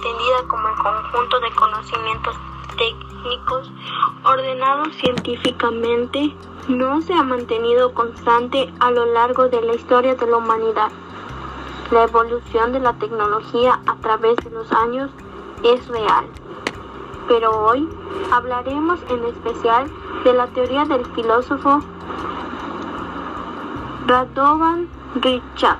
entendida como el conjunto de conocimientos técnicos ordenados científicamente, no se ha mantenido constante a lo largo de la historia de la humanidad. La evolución de la tecnología a través de los años es real. Pero hoy hablaremos en especial de la teoría del filósofo Radovan Richard,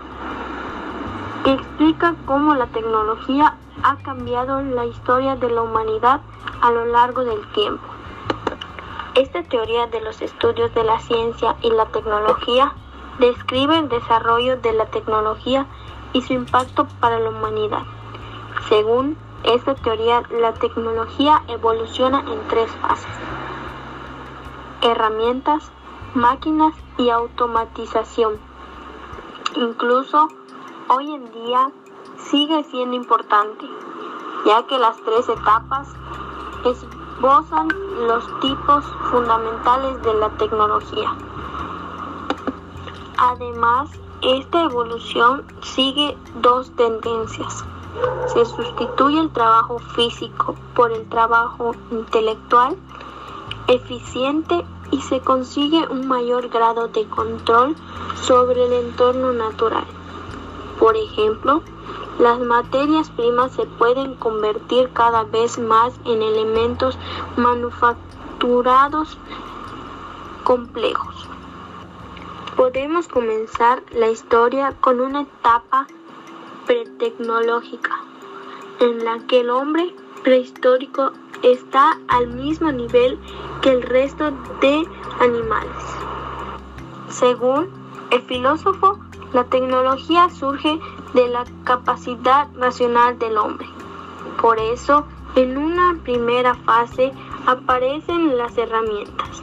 que explica cómo la tecnología ha cambiado la historia de la humanidad a lo largo del tiempo. Esta teoría de los estudios de la ciencia y la tecnología describe el desarrollo de la tecnología y su impacto para la humanidad. Según esta teoría, la tecnología evoluciona en tres fases. Herramientas, máquinas y automatización. Incluso hoy en día sigue siendo importante, ya que las tres etapas esbozan los tipos fundamentales de la tecnología. Además, esta evolución sigue dos tendencias. Se sustituye el trabajo físico por el trabajo intelectual eficiente y se consigue un mayor grado de control sobre el entorno natural. Por ejemplo, las materias primas se pueden convertir cada vez más en elementos manufacturados complejos. Podemos comenzar la historia con una etapa pretecnológica en la que el hombre prehistórico está al mismo nivel que el resto de animales. Según el filósofo, la tecnología surge de la capacidad racional del hombre. Por eso, en una primera fase aparecen las herramientas.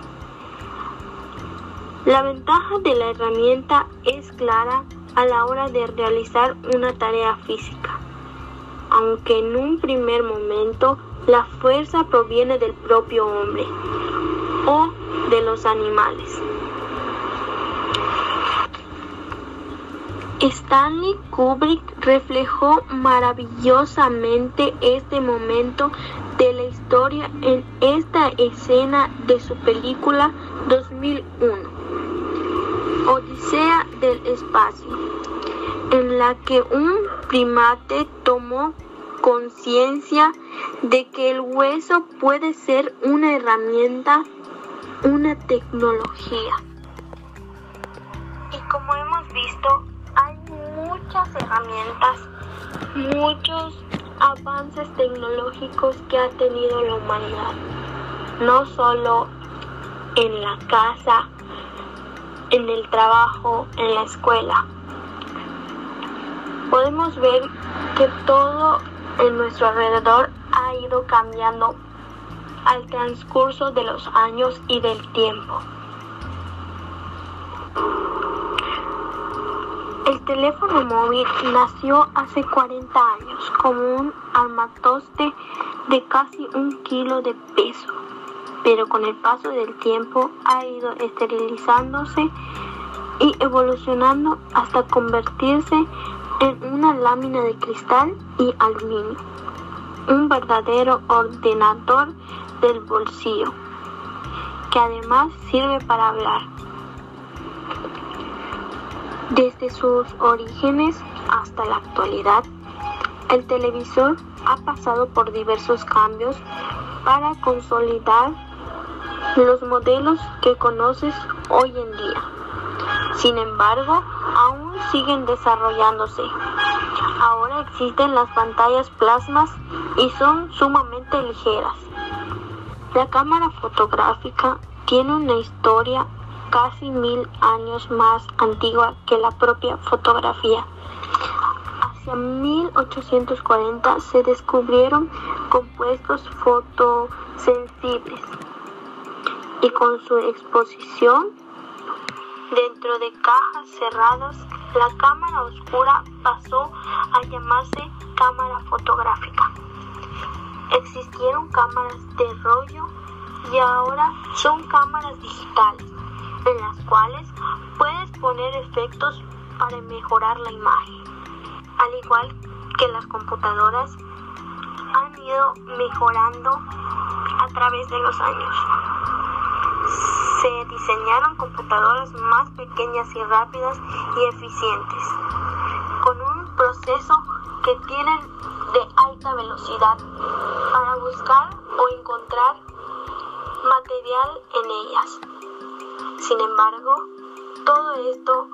La ventaja de la herramienta es clara a la hora de realizar una tarea física, aunque en un primer momento la fuerza proviene del propio hombre o de los animales. Stanley Kubrick reflejó maravillosamente este momento de la historia en esta escena de su película 2001, Odisea del Espacio, en la que un primate tomó conciencia de que el hueso puede ser una herramienta, una tecnología. Y como hemos visto, muchas herramientas, muchos avances tecnológicos que ha tenido la humanidad. No solo en la casa, en el trabajo, en la escuela. Podemos ver que todo en nuestro alrededor ha ido cambiando al transcurso de los años y del tiempo. El teléfono móvil nació hace 40 años como un armatoste de casi un kilo de peso, pero con el paso del tiempo ha ido esterilizándose y evolucionando hasta convertirse en una lámina de cristal y aluminio, un verdadero ordenador del bolsillo, que además sirve para hablar. Desde sus orígenes hasta la actualidad, el televisor ha pasado por diversos cambios para consolidar los modelos que conoces hoy en día. Sin embargo, aún siguen desarrollándose. Ahora existen las pantallas plasmas y son sumamente ligeras. La cámara fotográfica tiene una historia casi mil años más antigua que la propia fotografía. Hacia 1840 se descubrieron compuestos fotosensibles y con su exposición dentro de cajas cerradas, la cámara oscura pasó a llamarse cámara fotográfica. Existieron cámaras de rollo y ahora son cámaras digitales para mejorar la imagen. Al igual que las computadoras, han ido mejorando a través de los años. Se diseñaron computadoras más pequeñas y rápidas y eficientes, con un proceso que tienen de alta velocidad para buscar o encontrar material en ellas. Sin embargo, todo esto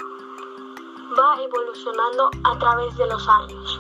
va evolucionando a través de los años.